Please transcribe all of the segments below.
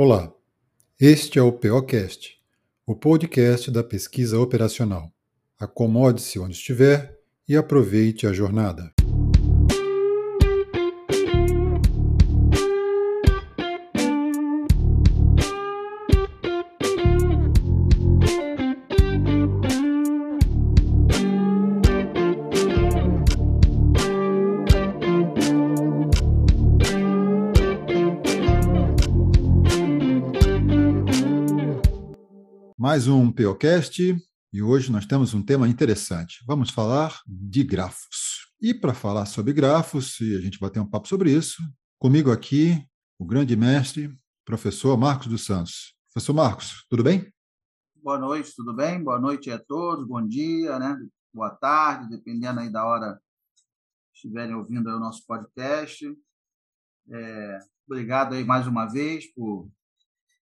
Olá, este é o POcast, o podcast da pesquisa operacional. Acomode-se onde estiver e aproveite a jornada. Mais um POcast e hoje nós temos um tema interessante. Vamos falar de grafos. E para falar sobre grafos, e a gente vai ter um papo sobre isso, comigo aqui o grande mestre, professor Marcos dos Santos. Professor Marcos, tudo bem? Boa noite, tudo bem? Boa noite a todos, bom dia, né? boa tarde, dependendo aí da hora que estiverem ouvindo o nosso podcast. É, obrigado aí mais uma vez por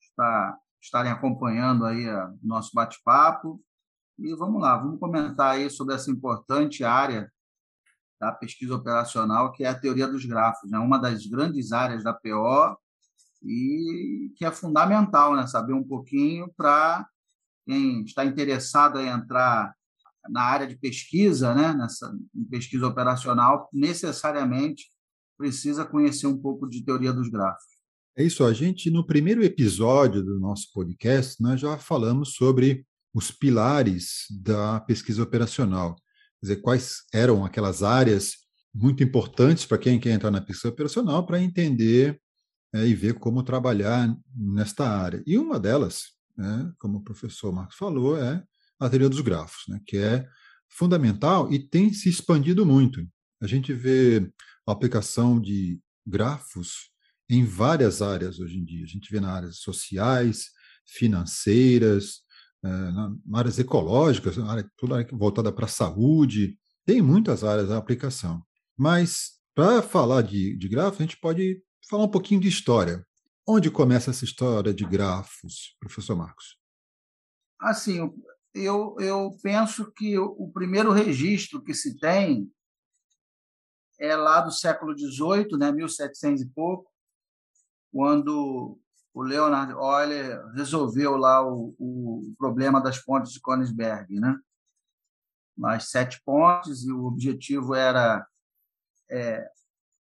estar estarem acompanhando aí o nosso bate-papo. E vamos lá, vamos comentar aí sobre essa importante área da pesquisa operacional, que é a teoria dos grafos, né? uma das grandes áreas da PO e que é fundamental, né? saber um pouquinho para quem está interessado em entrar na área de pesquisa, né? Nessa pesquisa operacional, necessariamente precisa conhecer um pouco de teoria dos grafos. É isso, a gente, no primeiro episódio do nosso podcast, nós já falamos sobre os pilares da pesquisa operacional. Quer dizer, quais eram aquelas áreas muito importantes para quem quer entrar na pesquisa operacional para entender é, e ver como trabalhar nesta área. E uma delas, né, como o professor Marcos falou, é a teoria dos grafos, né, que é fundamental e tem se expandido muito. A gente vê a aplicação de grafos em várias áreas hoje em dia. A gente vê nas áreas sociais, financeiras, eh, na áreas ecológicas, na área, toda área voltada para a saúde, tem muitas áreas da aplicação. Mas, para falar de, de grafos, a gente pode falar um pouquinho de história. Onde começa essa história de grafos, professor Marcos? Assim, eu, eu penso que o primeiro registro que se tem é lá do século XVIII, né, 1700 e pouco, quando o Leonard Euler resolveu lá o, o problema das pontes de Königsberg, né? As sete pontes e o objetivo era é,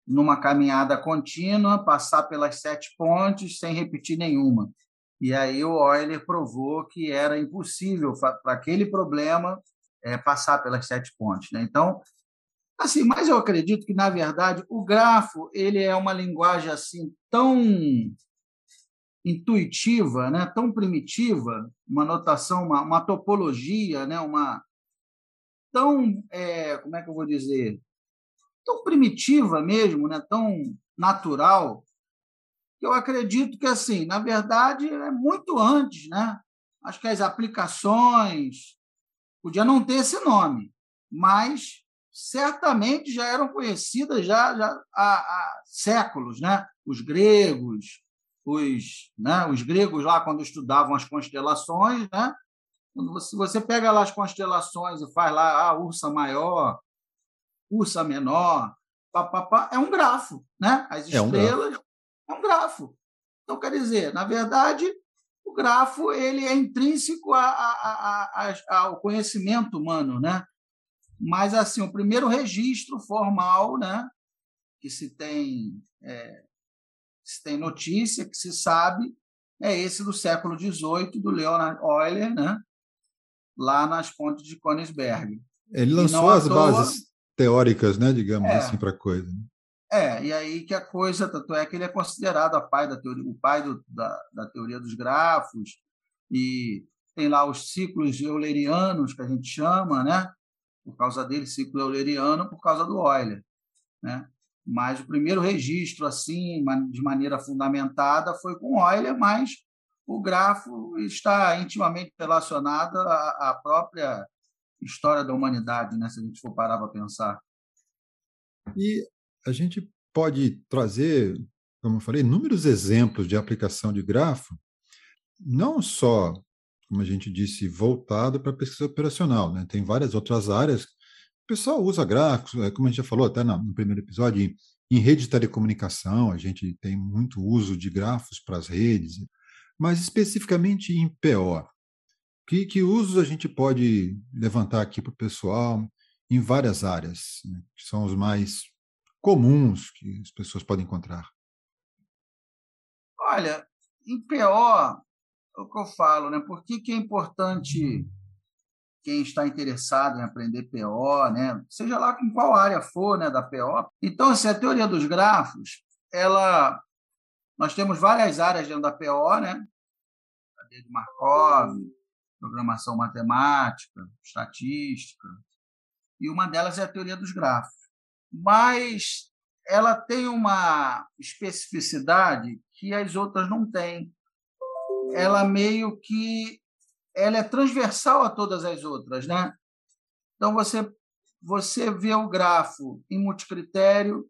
numa caminhada contínua passar pelas sete pontes sem repetir nenhuma. E aí o Euler provou que era impossível para aquele problema é, passar pelas sete pontes. Né? Então Assim, mas eu acredito que, na verdade, o grafo ele é uma linguagem assim tão intuitiva, né? tão primitiva, uma notação, uma, uma topologia, né? uma tão, é, como é que eu vou dizer, tão primitiva mesmo, né? tão natural, que eu acredito que, assim, na verdade, é muito antes. Né? Acho que as aplicações podia não ter esse nome, mas certamente já eram conhecidas já, já há, há, séculos, né? Os gregos, os, né? os gregos lá quando estudavam as constelações, né? Quando você, pega lá as constelações e faz lá a ursa maior, ursa menor, papapá, é um grafo, né? As estrelas é um, é um grafo. Então, quer dizer, na verdade, o grafo ele é intrínseco a, a, a, ao conhecimento humano, né? Mas, assim, o primeiro registro formal, né, que se tem, é, se tem notícia, que se sabe, é esse do século XVIII, do Leonard Euler, né, lá nas pontes de Königsberg. Ele lançou as toa, bases teóricas, né, digamos é, assim, para a coisa. Né? É, e aí que a coisa, tanto é que ele é considerado a pai da teoria, o pai do, da, da teoria dos grafos, e tem lá os ciclos eulerianos, que a gente chama, né? Por causa dele, ciclo euleriano, por causa do Euler. Né? Mas o primeiro registro, assim, de maneira fundamentada, foi com Euler, mas o grafo está intimamente relacionado à, própria história da humanidade, né? se a gente for parar para pensar. E a gente pode trazer, como eu falei, inúmeros exemplos de aplicação de grafo, não só como a gente disse, voltado para a pesquisa operacional. Né? Tem várias outras áreas. O pessoal usa gráficos, é, como a gente já falou até no primeiro episódio, em rede de telecomunicação, a gente tem muito uso de grafos para as redes. Mas especificamente em PO, que, que usos a gente pode levantar aqui para o pessoal em várias áreas, né, que são os mais comuns que as pessoas podem encontrar? Olha, em PO, o que eu falo, né? Por que, que é importante quem está interessado em aprender PO, né? Seja lá com qual área for, né, da PO. Então, assim, a teoria dos grafos, ela nós temos várias áreas dentro da PO, né? Cadeia de Markov, programação matemática, estatística, e uma delas é a teoria dos grafos. Mas ela tem uma especificidade que as outras não têm. Ela meio que ela é transversal a todas as outras, né? Então você você vê o grafo em multicritério,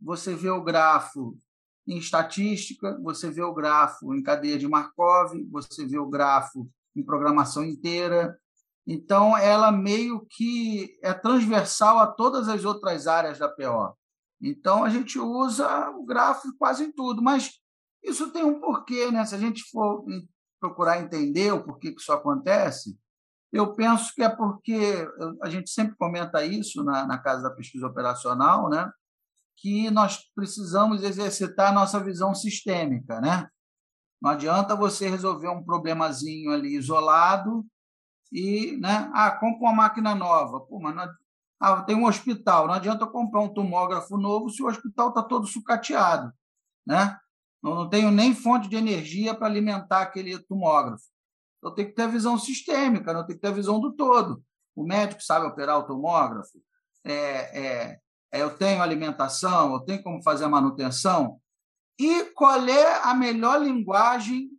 você vê o grafo em estatística, você vê o grafo em cadeia de Markov, você vê o grafo em programação inteira. Então, ela meio que é transversal a todas as outras áreas da PO. Então, a gente usa o gráfico quase em tudo, mas isso tem um porquê, né? Se a gente for procurar entender o porquê que isso acontece, eu penso que é porque a gente sempre comenta isso na, na Casa da Pesquisa Operacional, né? que nós precisamos exercitar a nossa visão sistêmica, né? Não adianta você resolver um problemazinho ali isolado e, né? Ah, compra uma máquina nova. Pô, mas não, ah, tem um hospital. Não adianta comprar um tomógrafo novo se o hospital está todo sucateado, né? Eu não tenho nem fonte de energia para alimentar aquele tomógrafo. Eu tenho que ter a visão sistêmica, eu tenho que ter a visão do todo. O médico sabe operar o tomógrafo, é, é, é, eu tenho alimentação, eu tenho como fazer a manutenção. E qual é a melhor linguagem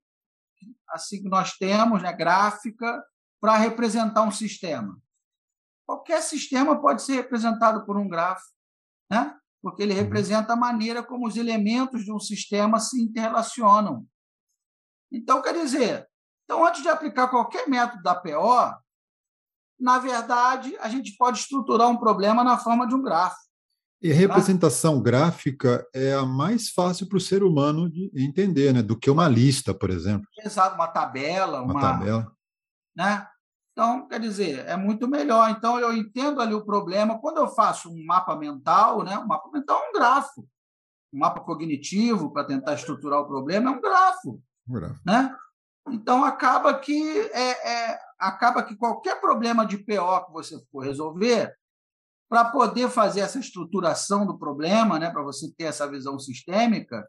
assim que nós temos, né, gráfica, para representar um sistema? Qualquer sistema pode ser representado por um gráfico, né? Porque ele uhum. representa a maneira como os elementos de um sistema se interrelacionam. Então, quer dizer, então, antes de aplicar qualquer método da PO, na verdade, a gente pode estruturar um problema na forma de um gráfico. E a representação tá? gráfica é a mais fácil para o ser humano de entender, né? do que uma lista, por exemplo. Exato, uma tabela. Uma, uma tabela. Né? Então, quer dizer, é muito melhor. Então, eu entendo ali o problema. Quando eu faço um mapa mental, né? um mapa mental é um grafo. Um mapa cognitivo para tentar estruturar o problema é um grafo. Um grafo. Né? Então, acaba que, é, é, acaba que qualquer problema de PO que você for resolver, para poder fazer essa estruturação do problema, né, para você ter essa visão sistêmica,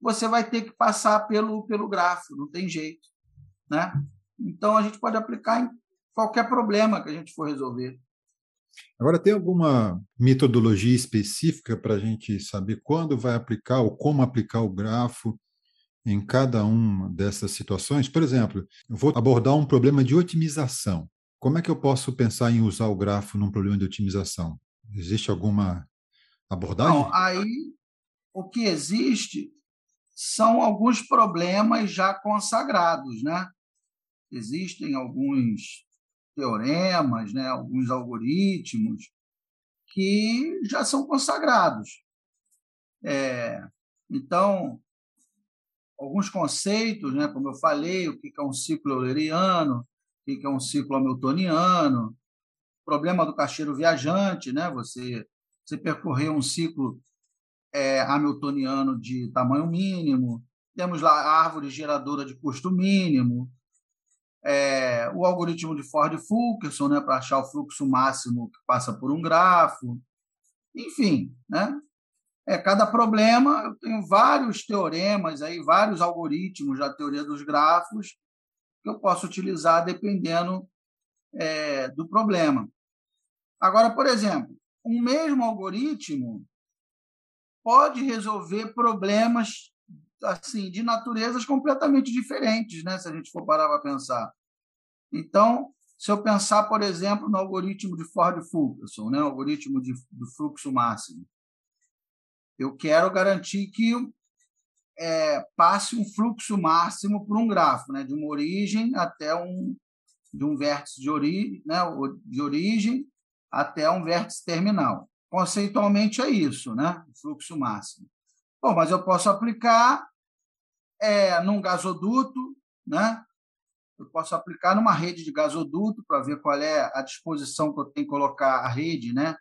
você vai ter que passar pelo, pelo gráfico, não tem jeito. Né? Então, a gente pode aplicar em qualquer problema que a gente for resolver. Agora, tem alguma metodologia específica para a gente saber quando vai aplicar ou como aplicar o grafo em cada uma dessas situações? Por exemplo, eu vou abordar um problema de otimização. Como é que eu posso pensar em usar o grafo num problema de otimização? Existe alguma abordagem? Não, aí o que existe são alguns problemas já consagrados, né? Existem alguns teoremas, né, alguns algoritmos que já são consagrados. É, então, alguns conceitos, né, como eu falei, o que é um ciclo euleriano, que é um ciclo hamiltoniano, problema do caixeiro viajante, né? Você, você percorreu um ciclo é, hamiltoniano de tamanho mínimo, temos lá a árvore geradora de custo mínimo, é, o algoritmo de Ford-Fulkerson, né, para achar o fluxo máximo que passa por um grafo, enfim, né? É, cada problema, eu tenho vários teoremas aí, vários algoritmos da teoria dos grafos que eu posso utilizar dependendo é, do problema. Agora, por exemplo, um mesmo algoritmo pode resolver problemas assim de naturezas completamente diferentes, né? Se a gente for parar para pensar. Então, se eu pensar, por exemplo, no algoritmo de Ford-Fulkerson, né? O algoritmo de, do fluxo máximo, eu quero garantir que é, passe um fluxo máximo por um grafo, né, de uma origem até um de um vértice de, né, de origem até um vértice terminal. Conceitualmente é isso, né, o fluxo máximo. Bom, mas eu posso aplicar é, num gasoduto né? Eu posso aplicar numa rede de gasoduto para ver qual é a disposição que eu tenho que colocar a rede, né?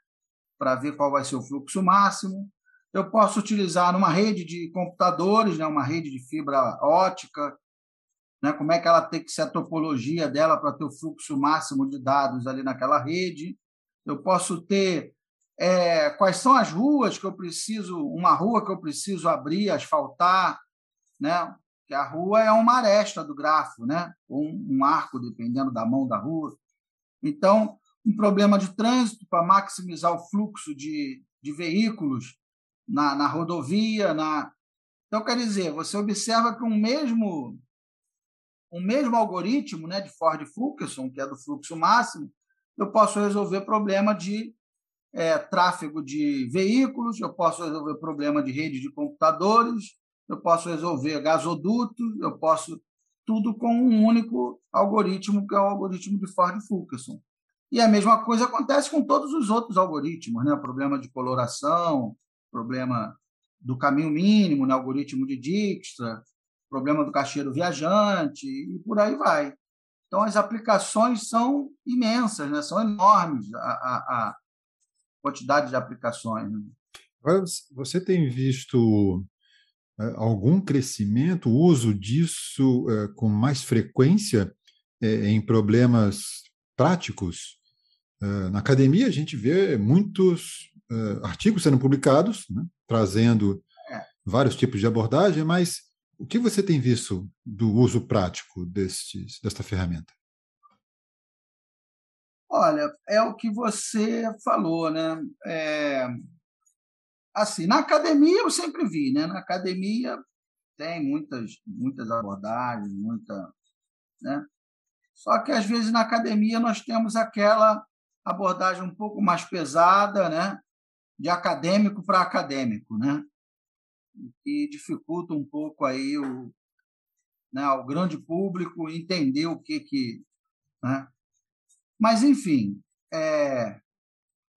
Para ver qual vai ser o fluxo máximo. Eu posso utilizar numa rede de computadores, né? Uma rede de fibra ótica, né? Como é que ela tem que ser a topologia dela para ter o fluxo máximo de dados ali naquela rede. Eu posso ter é, quais são as ruas que eu preciso, uma rua que eu preciso abrir, asfaltar, né? Que a rua é uma aresta do grafo, né? Ou um, um arco, dependendo da mão da rua. Então, um problema de trânsito para maximizar o fluxo de, de veículos na, na rodovia, na então quer dizer, você observa que um mesmo um mesmo algoritmo, né, de Ford Fulkerson, que é do fluxo máximo, eu posso resolver problema de é, tráfego de veículos, eu posso resolver problema de rede de computadores, eu posso resolver gasoduto, eu posso tudo com um único algoritmo, que é o algoritmo de Ford-Fulkerson. E a mesma coisa acontece com todos os outros algoritmos, né? Problema de coloração, problema do caminho mínimo, né? algoritmo de Dijkstra, problema do caixeiro viajante e por aí vai. Então as aplicações são imensas, né? São enormes a, a, a quantidade de aplicações. Né? Agora, você tem visto é, algum crescimento, uso disso é, com mais frequência é, em problemas práticos? Na academia, a gente vê muitos artigos sendo publicados, né, trazendo vários tipos de abordagem, mas o que você tem visto do uso prático destes, desta ferramenta? Olha, é o que você falou, né? É, assim, na academia eu sempre vi, né? Na academia tem muitas, muitas abordagens, muita, né? Só que às vezes na academia nós temos aquela abordagem um pouco mais pesada, né? De acadêmico para acadêmico, né? Que dificulta um pouco aí o, né, o grande público entender o que que, né? Mas enfim, é,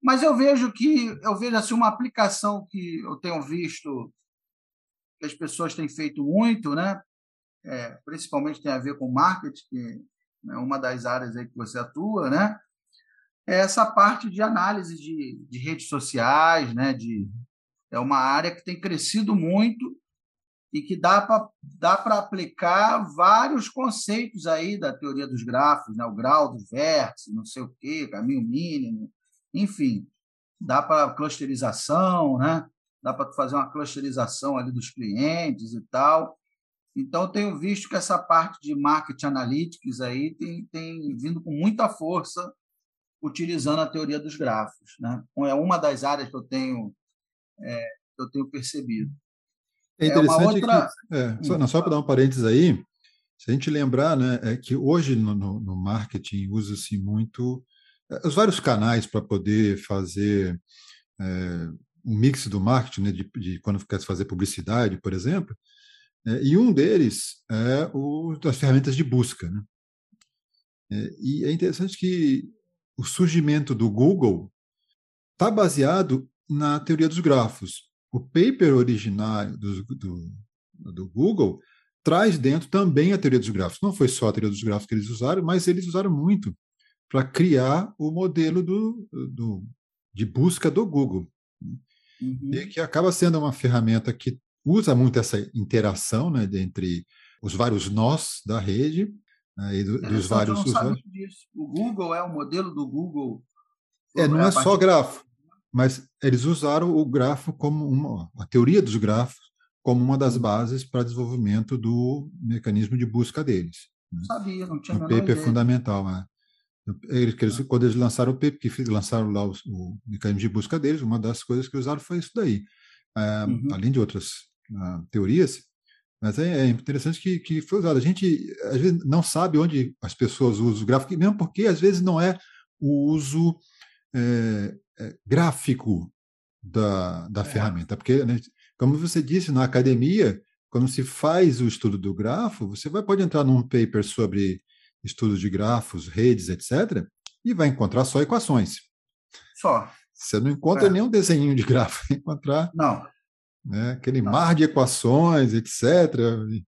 mas eu vejo que eu vejo assim uma aplicação que eu tenho visto que as pessoas têm feito muito, né? É, principalmente tem a ver com marketing, que é uma das áreas aí que você atua, né? É essa parte de análise de, de redes sociais, né? De, é uma área que tem crescido muito e que dá para dá aplicar vários conceitos aí da teoria dos grafos, né? o grau do vértice, não sei o quê, caminho mínimo, enfim, dá para clusterização, né? dá para fazer uma clusterização ali dos clientes e tal. Então, tenho visto que essa parte de marketing analytics aí tem, tem vindo com muita força utilizando a teoria dos grafos. Né? É uma das áreas que eu tenho, é, que eu tenho percebido. É, é interessante é outra... que, é, só, não, só para dar um parênteses aí, se a gente lembrar, né, é que hoje no, no, no marketing usa-se muito é, os vários canais para poder fazer é, um mix do marketing, né, de, de, quando quer fazer publicidade, por exemplo, é, e um deles é o das ferramentas de busca. Né? E é interessante que o surgimento do Google está baseado na teoria dos grafos. O paper originário do, do, do Google traz dentro também a teoria dos grafos. Não foi só a teoria dos grafos que eles usaram, mas eles usaram muito para criar o modelo do, do, de busca do Google. Né? Uhum. E que acaba sendo uma ferramenta que usa muito essa interação né, entre os vários nós da rede né, e do, dos vários usuários. O Google é o modelo do Google. É, não é, é só grafo, mas eles usaram o grafo como uma, a teoria dos grafos como uma das bases para desenvolvimento do mecanismo de busca deles. Né? Sabia, não tinha O paper ideia. fundamental. É. Eles, quando eles lançaram o paper, que lançaram lá o, o, mecanismo de busca deles, uma das coisas que usaram foi isso daí. É, uhum. Além de outras uh, teorias, mas é, é, interessante que, que foi usado. A gente às vezes não sabe onde as pessoas usam o gráfico, mesmo porque às vezes não é o uso é, é, gráfico da, da é. ferramenta. Porque, né, como você disse, na academia, quando se faz o estudo do grafo, você vai, pode entrar num paper sobre estudos de grafos, redes, etc., e vai encontrar só equações. Só. Você não encontra é. nenhum desenho de grafo, vai encontrar não. Né, aquele não. mar de equações, etc. E,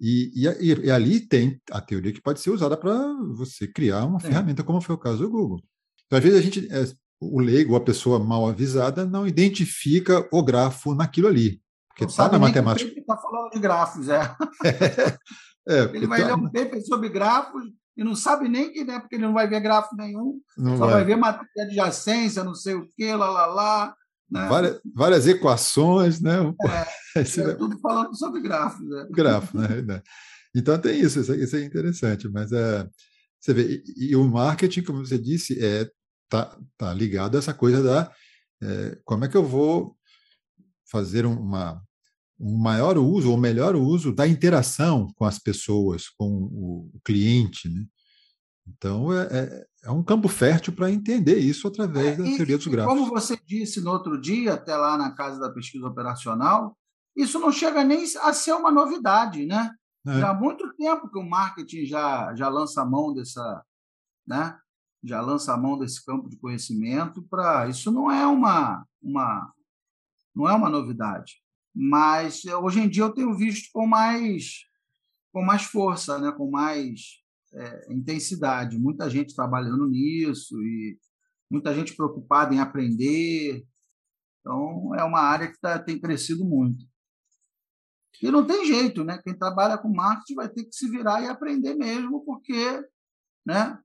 E, e, e, ali tem a teoria que pode ser usada para você criar uma ferramenta, como foi o caso do Google. Então, às vezes, a gente, é, o leigo, a pessoa mal avisada, não identifica o grafo naquilo ali. Porque está na matemática. Ele está falando de grafos, é. é ele vai tá... ler um paper sobre grafos e não sabe nem que, né, porque ele não vai ver gráfico nenhum, não só vai. vai ver matéria de adjacência, não sei o quê, lá, lá, lá. Né? Várias, várias, equações, né? É, é tudo falando sobre gráficos. Né? Gráfico, né? Então tem isso, isso é interessante, mas é, você vê, e, e, o marketing, como você disse, é tá, tá ligado a essa coisa da é, como é que eu vou fazer uma, um maior uso ou melhor uso da interação com as pessoas, com o cliente, né? Então, é, é, é um campo fértil para entender isso através é, da teoria dos gráficos. Como você disse no outro dia, até lá na Casa da Pesquisa Operacional, isso não chega nem a ser uma novidade, né? É. Já há muito tempo que o marketing já, já lança a mão dessa, né? Já lança a mão desse campo de conhecimento para isso não é uma, uma não é uma novidade, mas hoje em dia eu tenho visto com mais com mais força, né? Com mais é, intensidade, muita gente trabalhando nisso e muita gente preocupada em aprender. Então, é uma área que tá, tem crescido muito. E não tem jeito, né? Quem trabalha com marketing vai ter que se virar e aprender mesmo, porque né,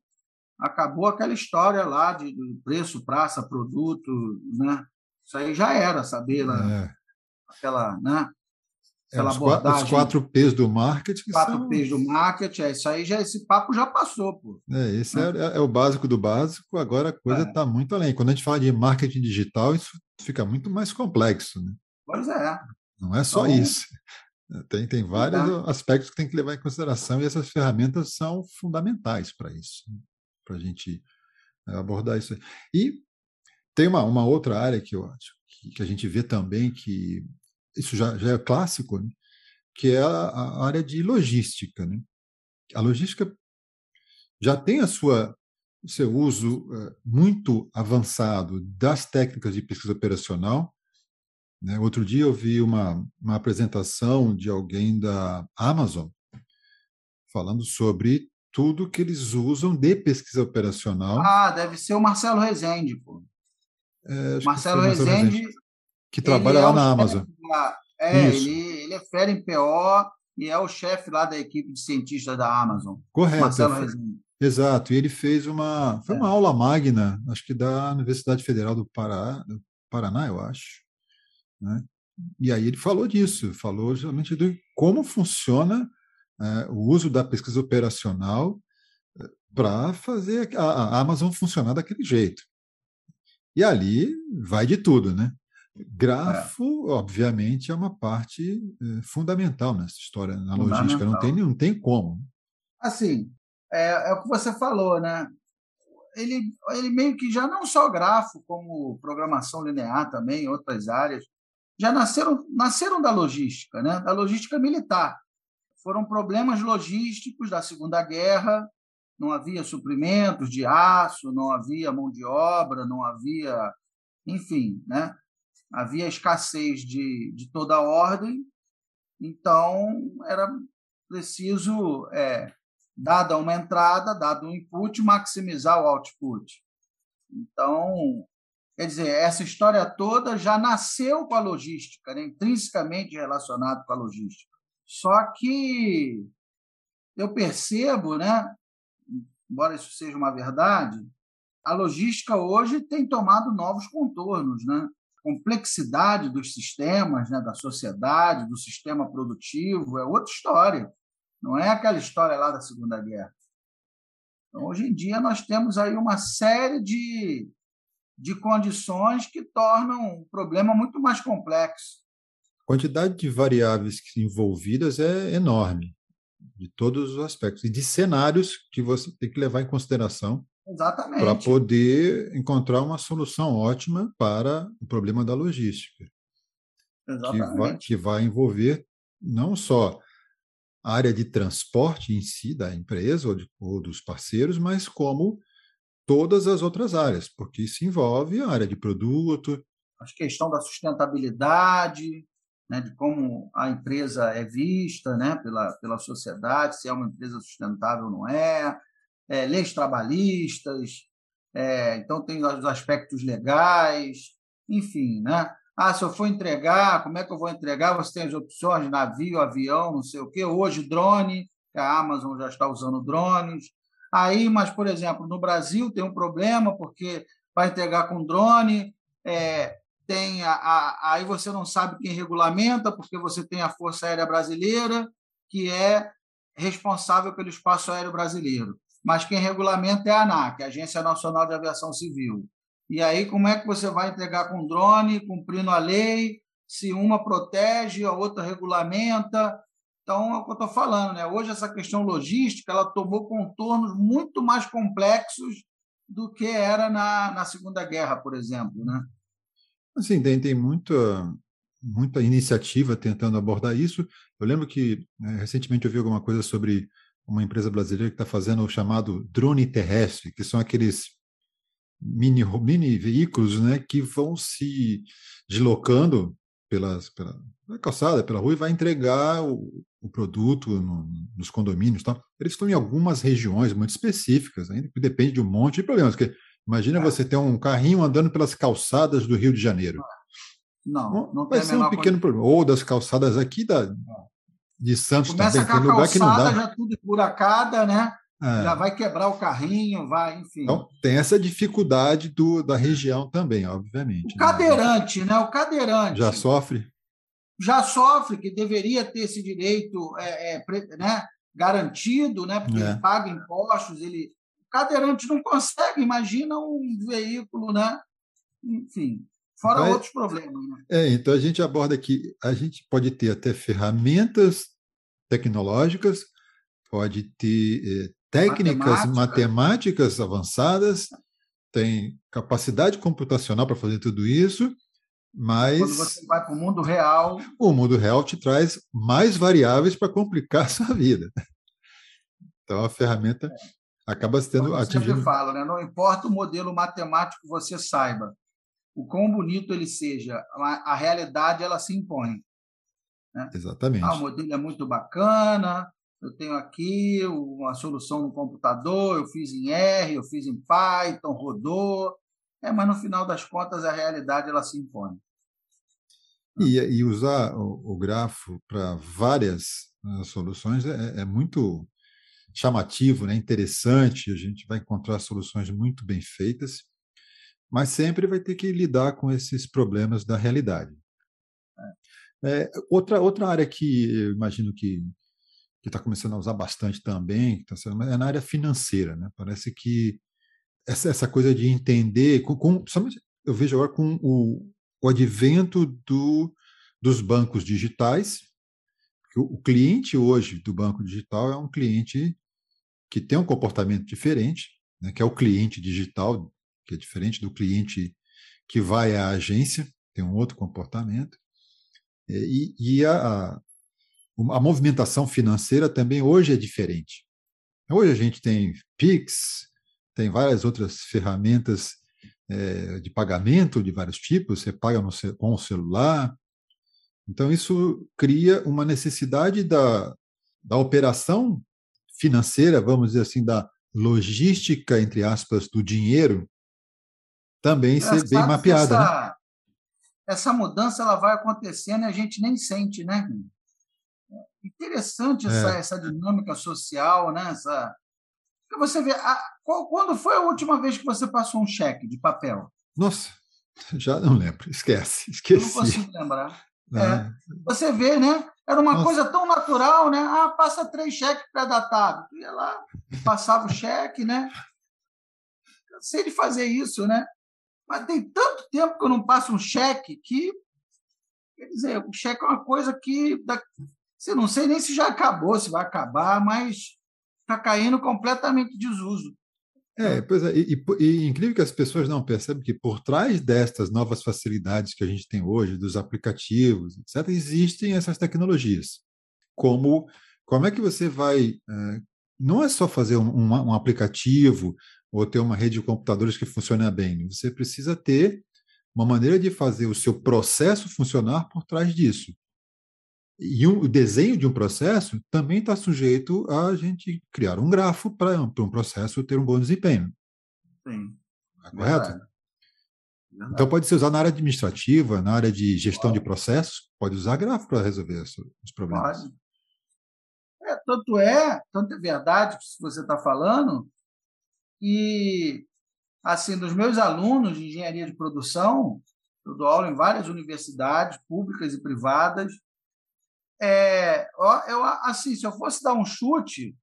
acabou aquela história lá de, de preço, praça, produto, né? Isso aí já era, saber lá, é. aquela, né? É, os, quatro, os quatro P's do marketing. Quatro são... P's do marketing, é isso aí, já, esse papo já passou. Pô. É, esse né? é, é, o básico do básico, agora a coisa está é. muito além. Quando a gente fala de marketing digital, isso fica muito mais complexo. Né? Pois é. Não é só então, isso. Tem, tem vários aspectos que tem que levar em consideração e essas ferramentas são fundamentais para isso, né? Para a gente é, abordar isso. E tem uma, uma outra área que eu acho que, que a gente vê também que isso já, já é clássico, né? que é a, a, área de logística. Né? A logística já tem a sua seu uso uh, muito avançado das técnicas de pesquisa operacional. Né? Outro dia eu vi uma, uma apresentação de alguém da Amazon falando sobre tudo que eles usam de pesquisa operacional. Ah, deve ser o Marcelo Rezende, pô. É, Marcelo, Rezende, Rezende, que trabalha lá é na Amazon. É, ele, ele é fera em PO e é o chefe lá da equipe de cientistas da Amazon. Correto. Marcelo Rezende. Exato, e ele fez uma, foi uma é. aula magna, acho que da Universidade Federal do Pará, do Paraná, eu acho. Né? E aí ele falou disso, falou justamente de como funciona é, o uso da pesquisa operacional é, para fazer a, a Amazon funcionar daquele jeito. E ali vai de tudo, né? Grafo, é. obviamente, é uma parte é, fundamental nessa história, na logística, não tem, não tem como. Assim, é, é, o que você falou, né? Ele, ele meio que já não só grafo, como programação linear também, outras áreas, já nasceram, nasceram da logística, né? da logística militar. Foram problemas logísticos da Segunda Guerra, não havia suprimentos de aço, não havia mão de obra, não havia, enfim, né? havia escassez de, de toda ordem, então era preciso, é, dada uma entrada, dado um input, maximizar o output. Então, quer dizer, essa história toda já nasceu com a logística, né? intrinsecamente relacionado com a logística. Só que eu percebo, né, embora isso seja uma verdade, a logística hoje tem tomado novos contornos, né? complexidade dos sistemas, né, da sociedade, do sistema produtivo, é outra história. Não é aquela história lá da Segunda Guerra. Então, hoje em dia, nós temos aí uma série de, de condições que tornam o problema muito mais complexo. Quantidade de variáveis envolvidas é enorme, de todos os aspectos, e de cenários que você tem que levar em consideração. Para poder encontrar uma solução ótima para o problema da logística. Exatamente. Que vai, que vai envolver não só a área de transporte em si da empresa ou, de, ou dos parceiros, mas como todas as outras áreas, porque isso envolve a área de produto. A questão da sustentabilidade, né, de como a empresa é vista né, pela, pela sociedade, se é uma empresa sustentável ou não é, é leis trabalhistas, é, então tem os aspectos legais, enfim, né? Ah, se eu for entregar, como é que eu vou entregar? Você tem as opções, navio, avião, não sei o quê. Hoje, drone, a Amazon já está usando drones. Aí, mas, por exemplo, no Brasil tem um problema, porque para entregar com drone, é, tem a, a, aí você não sabe quem regulamenta, porque você tem a Força Aérea Brasileira, que é responsável pelo espaço aéreo brasileiro. Mas quem regulamenta é a ANAC, a Agência Nacional de Aviação Civil. E aí, como é que você vai entregar com drone, cumprindo a lei, se uma protege, a outra regulamenta? Então, é o que eu estou falando, né? Hoje, essa questão logística ela tomou contornos muito mais complexos do que era na, na Segunda Guerra, por exemplo, né? Assim, tem, tem muita, muita iniciativa tentando abordar isso. Eu lembro que né, recentemente eu vi alguma coisa sobre uma empresa brasileira que está fazendo o chamado drone terrestre, que são aqueles mini, mini veículos né, que vão se deslocando pelas, pela, pela calçada, pela rua, e vai entregar o, o produto no, nos condomínios. Tá? Eles estão em algumas regiões muito específicas, ainda que depende de um monte de problemas. Porque Imagina é. você ter um carrinho andando pelas calçadas do Rio de Janeiro. Não, não Vai ser um pequeno problema. Ou das calçadas aqui da, de Santos Começa também. Tem lugar que não dá. já tudo buracada, né? É. Já vai quebrar o carrinho, vai, enfim. Então, tem essa dificuldade do, da região também, obviamente. O né? cadeirante, né? O cadeirante. Já sofre? Já sofre, que deveria ter esse direito é, é, né, garantido, né? Porque é. ele paga impostos, ele cadeirante não consegue, imagina um veículo, né? Enfim, fora então, outros problemas. Né? É, então a gente aborda aqui, a gente pode ter até ferramentas tecnológicas, pode ter é, técnicas Matemática. matemáticas avançadas, tem capacidade computacional para fazer tudo isso, mas. Quando você vai para o mundo real. O mundo real te traz mais variáveis para complicar a sua vida. Então, a ferramenta é acaba sendo eu atingindo. sempre falo, né? não importa o modelo matemático que você saiba, o quão bonito ele seja, a, realidade ela se impõe. Né? Exatamente. Ah, o modelo é muito bacana, eu tenho aqui uma solução no computador, eu fiz em R, eu fiz em Python, rodou, é, mas no final das contas a realidade ela se impõe. E, e usar o, o grafo para várias uh, soluções é, é muito chamativo, né, interessante, a gente vai encontrar soluções muito bem feitas, mas sempre vai ter que lidar com esses problemas da realidade. É, outra, outra área que eu imagino que está começando a usar bastante também tá sendo, é na área financeira. Né? Parece que essa, essa coisa de entender, com, com, eu vejo agora com o, o advento do, dos bancos digitais, o cliente hoje do banco digital é um cliente que tem um comportamento diferente, né, que é o cliente digital, que é diferente do cliente que vai à agência, tem um outro comportamento. E, e a, a, a movimentação financeira também hoje é diferente. Hoje a gente tem Pix, tem várias outras ferramentas é, de pagamento de vários tipos, você paga no, com o celular. Então, isso cria uma necessidade da, da operação financeira, vamos dizer assim, da logística, entre aspas, do dinheiro, também é, ser bem mapeada. Essa, né? essa mudança ela vai acontecendo e a gente nem sente, né? É interessante essa, é. essa dinâmica social, né? Essa... Você vê, a, quando foi a última vez que você passou um cheque de papel? Nossa, já não lembro, esquece, esqueci. Eu não consigo lembrar. É. Você vê, né? Era uma Nossa. coisa tão natural, né? Ah, passa três cheques pré-datados. Tu ia lá, passava o cheque, né? Sei de fazer isso, né? Mas tem tanto tempo que eu não passo um cheque que. Quer dizer, o cheque é uma coisa que. Você não sei nem se já acabou, se vai acabar, mas está caindo completamente desuso. É, pois é, e, e, e, incrível que as pessoas não percebem que por trás destas novas facilidades que a gente tem hoje, dos aplicativos, etc., existem essas tecnologias. Como, como é que você vai. É, não é só fazer um, um, um, aplicativo ou ter uma rede de computadores que funcione bem, você precisa ter uma maneira de fazer o seu processo funcionar por trás disso. E um, o desenho de um processo também está sujeito a gente criar um grafo para um processo ter um bom desempenho. Sim. É correto? Verdade. Então pode ser usado na área administrativa, na área de gestão de processos, pode usar gráfico para resolver os problemas. Pode. É, tanto é, tanto é verdade que você está falando, e assim, dos meus alunos de engenharia de produção, eu dou aula em várias universidades públicas e privadas. É, eu, assim, se eu fosse dar um chute,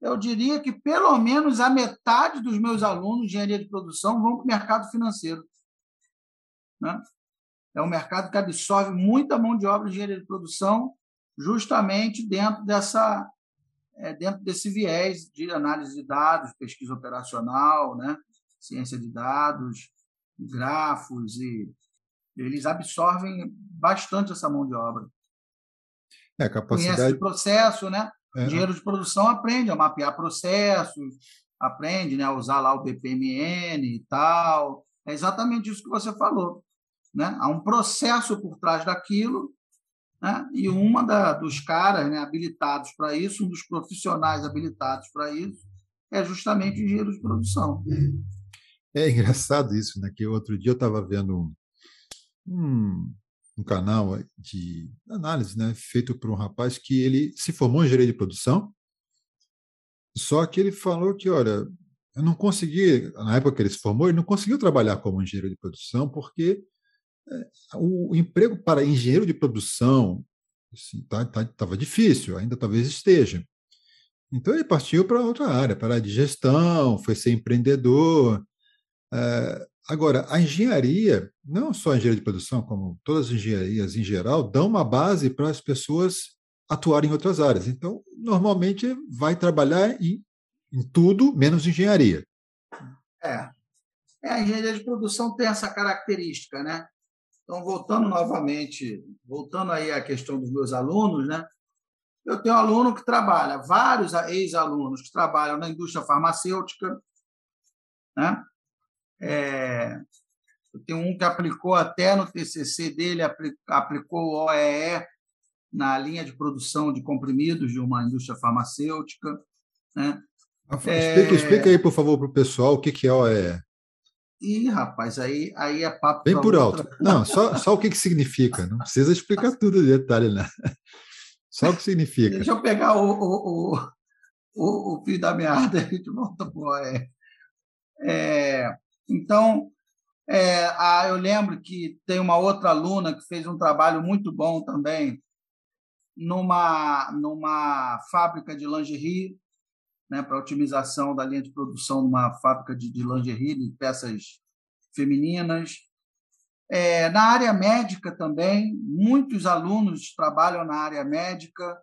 eu diria que pelo menos a metade dos meus alunos de engenharia de produção vão para o mercado financeiro. Né? É um mercado que absorve muita mão de obra de engenharia de produção, justamente dentro dessa é, dentro desse viés de análise de dados, pesquisa operacional, né? ciência de dados, grafos e eles absorvem bastante essa mão de obra. É, capacidade... Conhece processo, né? É. Engenheiro de produção aprende a mapear processos, aprende né, a usar lá o BPMN e tal. É exatamente isso que você falou. Né? Há um processo por trás daquilo, né? e uma da, dos caras né, habilitados para isso, um dos profissionais habilitados para isso, é justamente o engenheiro de produção. É engraçado isso, né? Que outro dia eu estava vendo um, um canal de análise, né, feito por um rapaz que ele se formou em engenharia de produção, só que ele falou que, olha, eu não consegui, na época que ele se formou, ele não conseguiu trabalhar como engenheiro de produção porque é, o emprego para engenheiro de produção estava assim, tá, tá, difícil, ainda talvez esteja. Então ele partiu para outra área, para a de gestão, foi ser empreendedor. É, Agora, a engenharia, não só a engenharia de produção, como todas as engenharias em geral, dão uma base para as pessoas atuarem em outras áreas. Então, normalmente vai trabalhar em, em tudo menos engenharia. É. é. A engenharia de produção tem essa característica, né? Então, voltando novamente, voltando aí à questão dos meus alunos, né? Eu tenho um aluno que trabalha, vários ex-alunos que trabalham na indústria farmacêutica, né? É, eu tenho um que aplicou até no TCC dele, aplicou o OEE na linha de produção de comprimidos de uma indústria farmacêutica. Né? Explica, é... explica aí, por favor, para o pessoal o que, que é OEE. Ih, rapaz, aí, aí é papo. Bem por outra... alto. Não, só, só o que, que significa. Não precisa explicar tudo de detalhe, né? Só o que significa. Deixa eu pegar o, o, o, o fio da meada e a gente volta para o OEE. É, então, é, a, eu lembro que tem uma outra aluna que fez um trabalho muito bom também numa, numa fábrica de lingerie, né, para otimização da linha de produção numa fábrica de, de lingerie, de peças femininas. É, na área médica também, muitos alunos trabalham na área médica,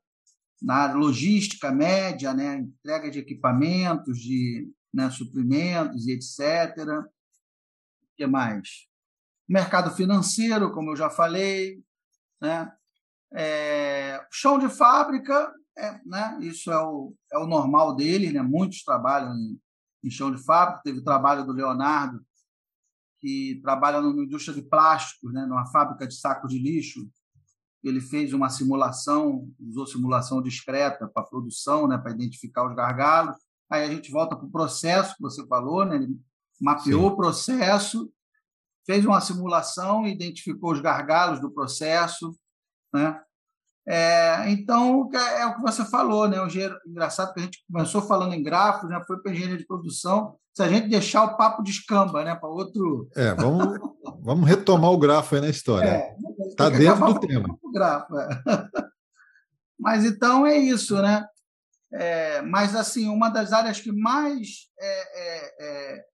na logística média, né, entrega de equipamentos, de né, suprimentos e etc. O que mais? Mercado financeiro, como eu já falei, né? É, chão de fábrica, é, né? isso é o, é o normal dele, né? muitos trabalham em, em chão de fábrica. Teve o trabalho do Leonardo, que trabalha numa indústria de plásticos, né? numa fábrica de saco de lixo. Ele fez uma simulação, usou simulação discreta para produção, né? para identificar os gargalos. Aí a gente volta para o processo que você falou, né? ele mapeou Sim. o processo, fez uma simulação, identificou os gargalos do processo. Né? É, então, é, é o que você falou, né? O engraçado que a gente começou falando em grafos, né? foi para engenharia de produção. Se a gente deixar o papo de escamba né? para outro. É, vamos, vamos retomar o grafo aí na história. Está é, dentro do tema. Grafo, é. Mas então é isso, né? É, mas, assim, uma das áreas que mais é, é, é,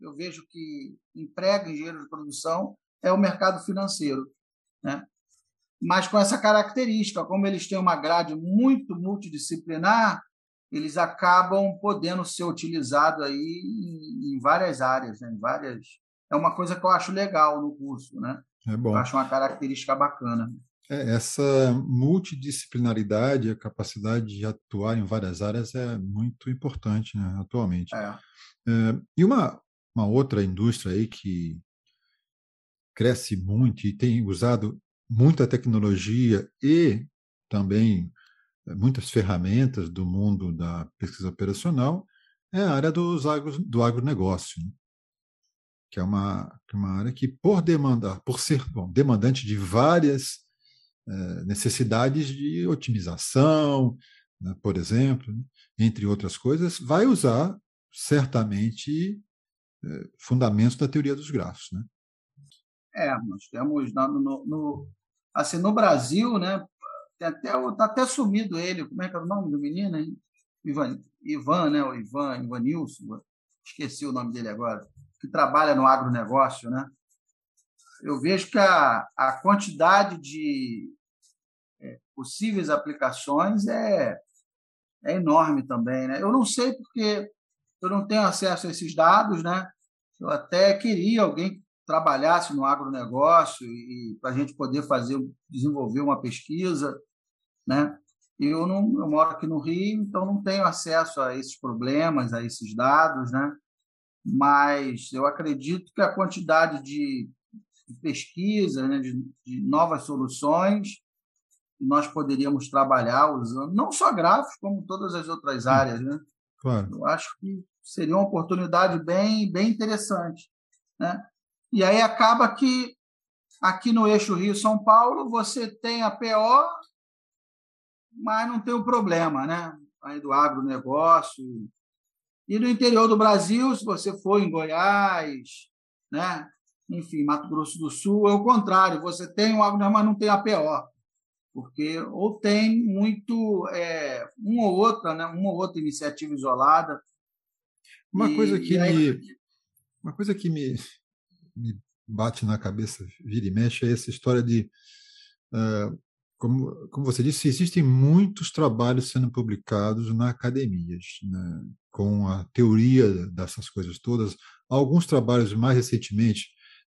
eu vejo que emprega engenheiro de produção é o mercado financeiro. Né? Mas com essa característica, como eles têm uma grade muito multidisciplinar, eles acabam podendo ser utilizados aí em, em várias áreas, né? em várias. É uma coisa que eu acho legal no curso, né? É bom. Eu acho uma característica bacana. É, essa multidisciplinaridade, a capacidade de atuar em várias áreas é muito importante né, atualmente. É. É, e uma, uma outra indústria aí que cresce muito e tem usado muita tecnologia e também eh, muitas ferramentas do mundo da pesquisa operacional é a área dos agro, do agronegócio, né? que é uma, é uma área que, por demandar, por ser bom, demandante de várias necessidades de otimização, né, por exemplo, entre outras coisas, vai usar certamente eh, fundamentos da teoria dos grafos. Né? É, nós temos no, no, assim, no Brasil, né, tem até, está até sumido ele, como é que é o nome do menino? Hein? Ivan, Ivan, né, o Ivan, Ivan Nilson, esqueci o nome dele agora, que trabalha no agronegócio, né? Eu vejo que a, a quantidade de é, possíveis aplicações é, é enorme também, né? Eu não sei porque eu não tenho acesso a esses dados, né? Eu até queria alguém que trabalhasse no agronegócio e para a gente poder fazer, desenvolver uma pesquisa, né? Eu não eu moro aqui no Rio, então não tenho acesso a esses problemas, a esses dados, né? Mas eu acredito que a quantidade de, de pesquisa, né, de, de novas soluções, nós poderíamos trabalhar usando não só gráficos, como todas as outras áreas, né? Claro. Eu acho que seria uma oportunidade bem, bem interessante, né? E aí acaba que aqui no eixo Rio-São Paulo você tem a PO, mas não tem o problema, né? Aí do agronegócio. E no interior do Brasil, se você for em Goiás, né? Enfim, Mato Grosso do Sul, é o contrário. Você tem o agronegócio, mas não tem a PO. Porque ou tem muito, é, uma ou outra, né? uma ou outra iniciativa isolada. Uma e, coisa que aí... me. Uma coisa que me, me bate na cabeça, vira e mexe, é essa história de uh, como, como você disse, existem muitos trabalhos sendo publicados na academias, né, com a teoria dessas coisas todas. Alguns trabalhos mais recentemente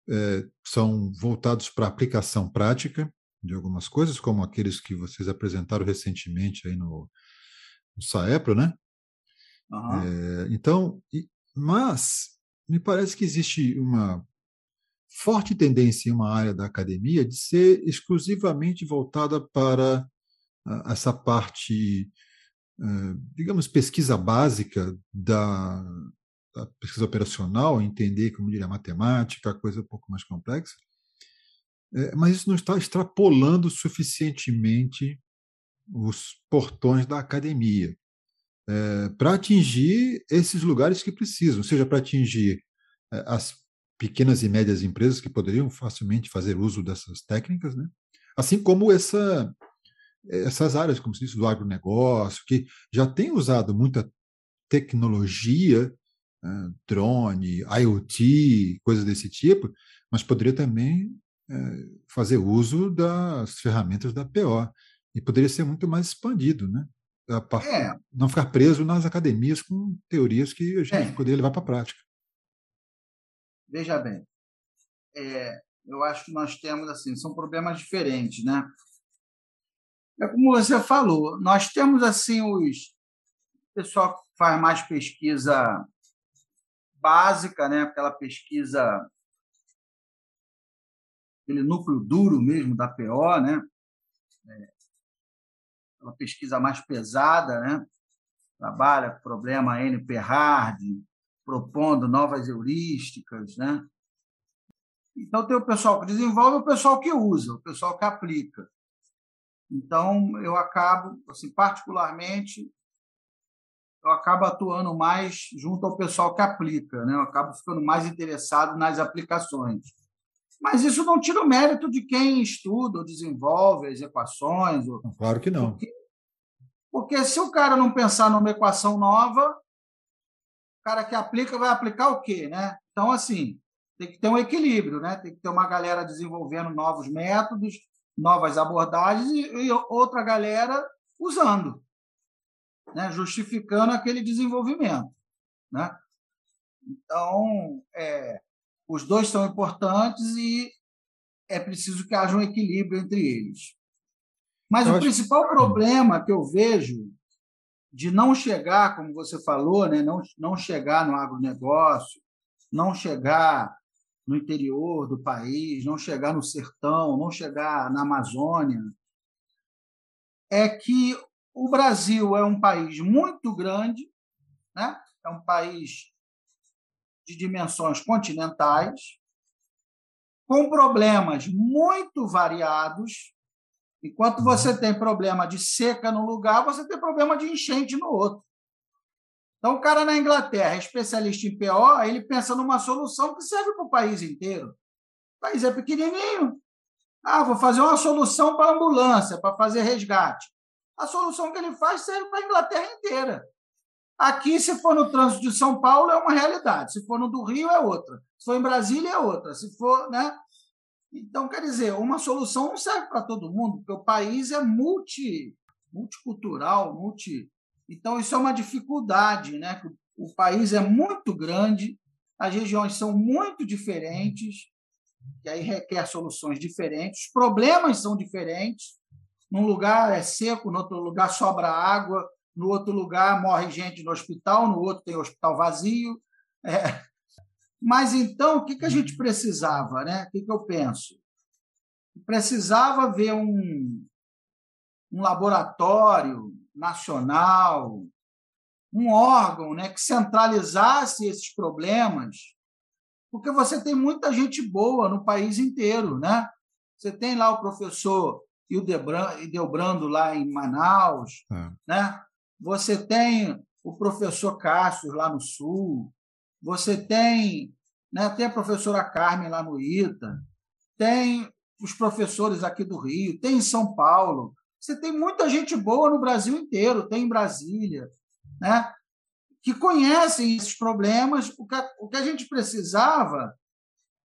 é, são voltados para aplicação prática de algumas coisas, como aqueles que vocês apresentaram recentemente aí no, no Saepro, né? Uhum. É, então, mas me parece que existe uma forte tendência em uma área da academia de ser exclusivamente voltada para essa parte, digamos, pesquisa básica da, da pesquisa operacional, entender, como diria, matemática, coisa um pouco mais complexa, é, mas isso não está extrapolando suficientemente os portões da academia é, para atingir esses lugares que precisam, seja para atingir é, as pequenas e médias empresas que poderiam facilmente fazer uso dessas técnicas, né? assim como essa, essas áreas, como se diz, do agronegócio, que já tem usado muita tecnologia, né? drone, IoT, coisas desse tipo, mas poderia também é, fazer uso das ferramentas da PO e poderia ser muito mais expandido, né? É. Não ficar preso nas academias com teorias que a gente é. poderia levar para a prática. Veja bem, é, eu acho que nós temos assim, são problemas diferentes, né? É como você falou, nós temos assim os o pessoal que faz mais pesquisa básica, né? Aquela pesquisa aquele núcleo duro mesmo da PO, né? É, aquela pesquisa mais pesada, né? Trabalha com problema NP-hard, propondo novas heurísticas, né? Então tem o pessoal que desenvolve o pessoal que usa, o pessoal que aplica. Então eu acabo, assim, particularmente, eu acabo atuando mais junto ao pessoal que aplica, né? Eu acabo ficando mais interessado nas aplicações. Mas isso não tira o mérito de quem estuda ou desenvolve as equações. Ou... Claro que não. Porque, porque se o cara não pensar numa equação nova, cara que aplica vai aplicar o quê, né? Então, assim, tem que ter um equilíbrio, né? Tem que ter uma galera desenvolvendo novos métodos, novas abordagens e, e outra galera usando, né? Justificando aquele desenvolvimento, né? Então, é, os dois são importantes e é preciso que haja um equilíbrio entre eles. Mas eu o principal que... problema que eu vejo de não chegar, como você falou, né, não, não chegar no agronegócio, não chegar no interior do país, não chegar no sertão, não chegar na Amazônia, é que o Brasil é um país muito grande, né? é um país de dimensões continentais, com problemas muito variados. Enquanto você tem problema de seca no lugar, você tem problema de enchente no outro. Então, o cara na Inglaterra, especialista em PO, ele pensa numa solução que serve para o país inteiro. O país é pequenininho. Ah, vou fazer uma solução para ambulância, para fazer resgate. A solução que ele faz serve para a Inglaterra inteira. Aqui, se for no trânsito de São Paulo, é uma realidade. Se for no do Rio, é outra. Se for em Brasília, é outra. Se for, né? Então, quer dizer, uma solução não serve para todo mundo, porque o país é multi, multicultural, multi, então, isso é uma dificuldade, né? O país é muito grande, as regiões são muito diferentes, e aí requer soluções diferentes, os problemas são diferentes. Num lugar é seco, no outro lugar sobra água, no outro lugar morre gente no hospital, no outro tem hospital vazio. É. Mas então, o que, que a gente precisava? Né? O que, que eu penso? Precisava ver um, um laboratório nacional, um órgão né, que centralizasse esses problemas, porque você tem muita gente boa no país inteiro. Né? Você tem lá o professor Ildebrando lá em Manaus, é. né? você tem o professor Cássio lá no Sul, você tem, né, tem a professora Carmen lá no ITA, tem os professores aqui do Rio, tem em São Paulo, você tem muita gente boa no Brasil inteiro, tem em Brasília, né? que conhecem esses problemas. O que, a, o que a gente precisava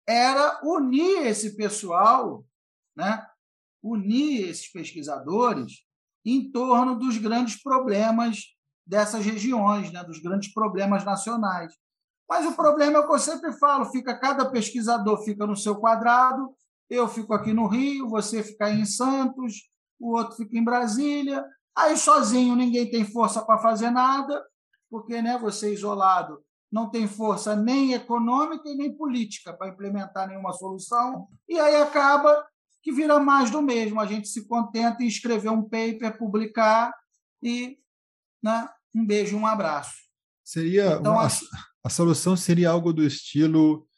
era unir esse pessoal, né? Unir esses pesquisadores em torno dos grandes problemas dessas regiões, né? dos grandes problemas nacionais. Mas o problema é o que eu sempre falo: fica cada pesquisador fica no seu quadrado, eu fico aqui no Rio, você fica em Santos, o outro fica em Brasília. Aí sozinho ninguém tem força para fazer nada, porque né, você isolado não tem força nem econômica e nem política para implementar nenhuma solução, e aí acaba que vira mais do mesmo. A gente se contenta em escrever um paper, publicar e né, um beijo, um abraço. Seria então, uma, a... a solução seria algo do estilo: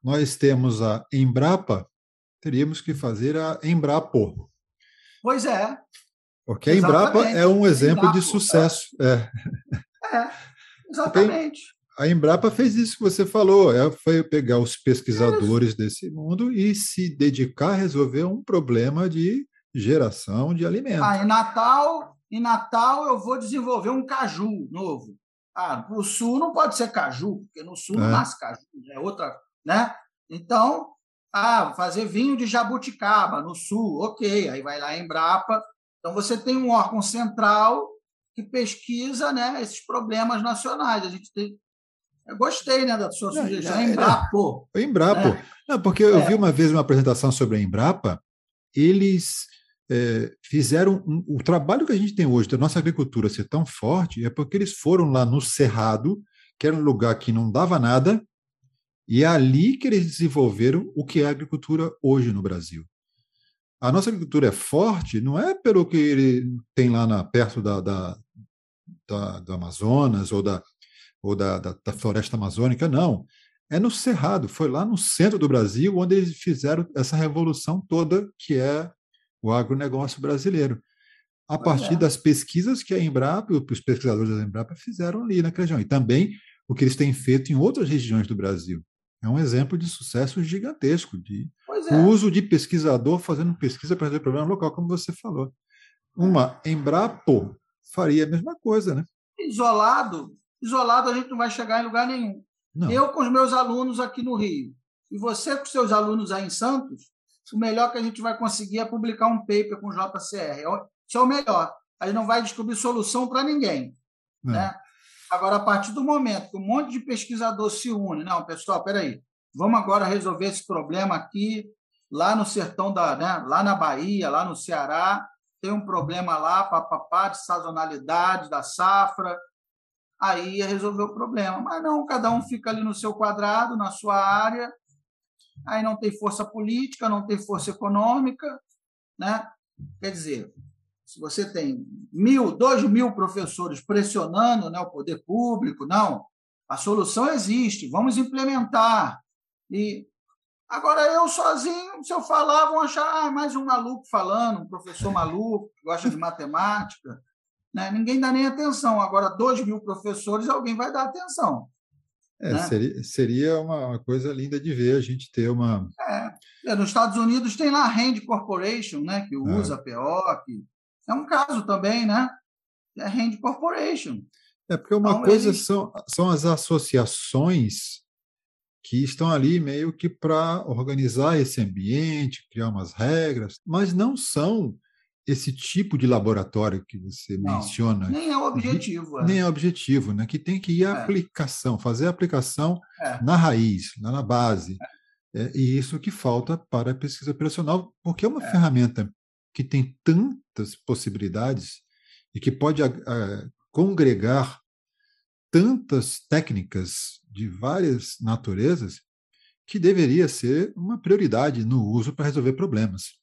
nós temos a Embrapa, teríamos que fazer a Embrapo. Pois é. Porque a Embrapa é um exemplo Embrapa, de sucesso. É, é exatamente. A Embrapa fez isso que você falou, é, foi pegar os pesquisadores desse mundo e se dedicar a resolver um problema de geração de alimento. Ah, em Natal, em Natal eu vou desenvolver um caju novo. Ah, o sul não pode ser caju, porque no sul é. não nasce caju, é outra, né? Então, ah, fazer vinho de jabuticaba no sul, ok. Aí vai lá em Embrapa. Então você tem um órgão central que pesquisa né, esses problemas nacionais. A gente tem. Eu gostei né, da sua sugestão. É, Embrapo. É, Embrapo. Né? Não, porque eu é. vi uma vez uma apresentação sobre a Embrapa, eles é, fizeram um, o trabalho que a gente tem hoje da nossa agricultura ser tão forte é porque eles foram lá no Cerrado, que era um lugar que não dava nada, e é ali que eles desenvolveram o que é a agricultura hoje no Brasil. A nossa agricultura é forte, não é pelo que ele tem lá na, perto da, da, da, do Amazonas ou, da, ou da, da, da floresta amazônica, não. É no Cerrado, foi lá no centro do Brasil onde eles fizeram essa revolução toda que é o agronegócio brasileiro. A partir é. das pesquisas que a Embrapa, os pesquisadores da Embrapa fizeram ali naquela região. E também o que eles têm feito em outras regiões do Brasil. É um exemplo de sucesso gigantesco, de é. uso de pesquisador fazendo pesquisa para resolver problema local, como você falou. Uma Embrapo faria a mesma coisa, né? Isolado, isolado a gente não vai chegar em lugar nenhum. Não. Eu com os meus alunos aqui no Rio e você com os seus alunos aí em Santos, o melhor que a gente vai conseguir é publicar um paper com o JCR. Isso é o melhor. A gente não vai descobrir solução para ninguém. É. Né? Agora, a partir do momento que um monte de pesquisador se une, não, pessoal, peraí, vamos agora resolver esse problema aqui, lá no sertão da, né, lá na Bahia, lá no Ceará, tem um problema lá, papapá, de sazonalidade da safra, aí ia resolver o problema. Mas não, cada um fica ali no seu quadrado, na sua área, aí não tem força política, não tem força econômica, né? Quer dizer, se você tem mil, dois mil professores pressionando né, o poder público, não, a solução existe, vamos implementar. E agora eu sozinho, se eu falar, vão achar ah, mais um maluco falando, um professor maluco que gosta de matemática. Né? Ninguém dá nem atenção. Agora, dois mil professores, alguém vai dar atenção. É, né? seria, seria uma, coisa linda de ver a gente ter uma. É, é nos Estados Unidos tem lá a Rand Corporation, né, que é. usa a PO, que é um caso também, né? É a Rand Corporation. É porque uma então, coisa eles... são, são as associações que estão ali meio que para organizar esse ambiente, criar umas regras, mas não são esse tipo de laboratório que você não, menciona. Nem é o objetivo. É. Nem é o objetivo, né? Que tem que ir à é. aplicação, fazer a aplicação é. na raiz, lá na base. É. e isso que falta para a pesquisa operacional, porque é uma é. ferramenta que tem tantas possibilidades e que pode congregar tantas técnicas de várias naturezas que deveria ser uma prioridade no uso para resolver problemas.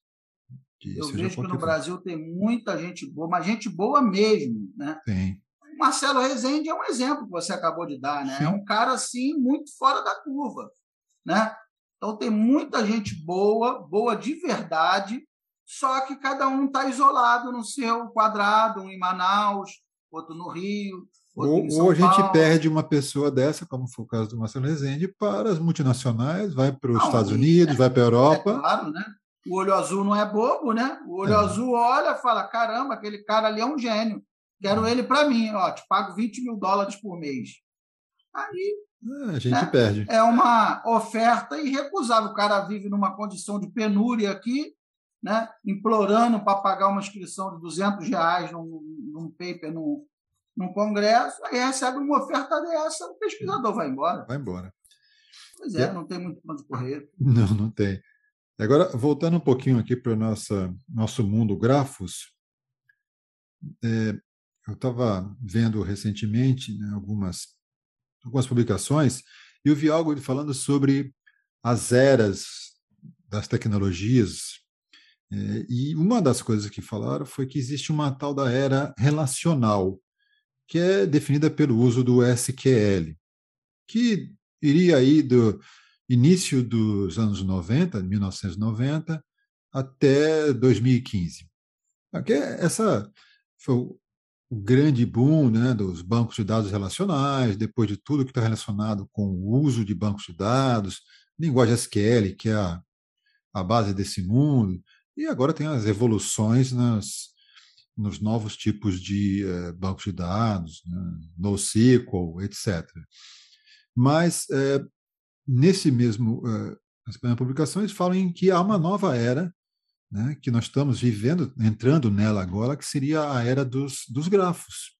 Eu vejo que no Brasil tem muita gente boa, mas gente boa mesmo, né? Tem. Marcelo Rezende é um exemplo que você acabou de dar, né? Sim. É um cara assim muito fora da curva, né? Então tem muita gente boa, boa de verdade, só que cada um está isolado no seu quadrado, um em Manaus, outro no Rio. Outro ou, ou a gente Paulo. perde uma pessoa dessa, como foi o caso do Marcelo Rezende, para as multinacionais, vai para os Estados Unidos, é, vai para a Europa. É claro, né? O olho azul não é bobo, né? O olho é. azul olha e fala: caramba, aquele cara ali é um gênio. Quero ele para mim, ó, te pago 20 mil dólares por mês. Aí. É, a gente né? perde. É uma oferta irrecusável. O cara vive numa condição de penúria aqui, né? implorando para pagar uma inscrição de 200 reais num, num paper, num, num congresso, aí recebe uma oferta dessa, o pesquisador vai embora. Vai embora. Pois é, é. não tem muito onde correr. Não, não tem. Agora, voltando um pouquinho aqui para o nosso mundo grafos, é, eu estava vendo recentemente né, algumas, algumas publicações e eu vi algo falando sobre as eras das tecnologias. É, e uma das coisas que falaram foi que existe uma tal da era relacional, que é definida pelo uso do SQL, que iria aí do, início dos anos 90, 1990, até 2015. Porque essa foi o grande boom né, dos bancos de dados relacionais, depois de tudo que está relacionado com o uso de bancos de dados, linguagem SQL, que é a, a base desse mundo, e agora tem as evoluções nas, nos novos tipos de eh, bancos de dados, né, NoSQL, etc. Mas eh, nesse mesmo uh, nas publicações falam em que há uma nova era né, que nós estamos vivendo, entrando nela agora, que seria a era dos, dos grafos,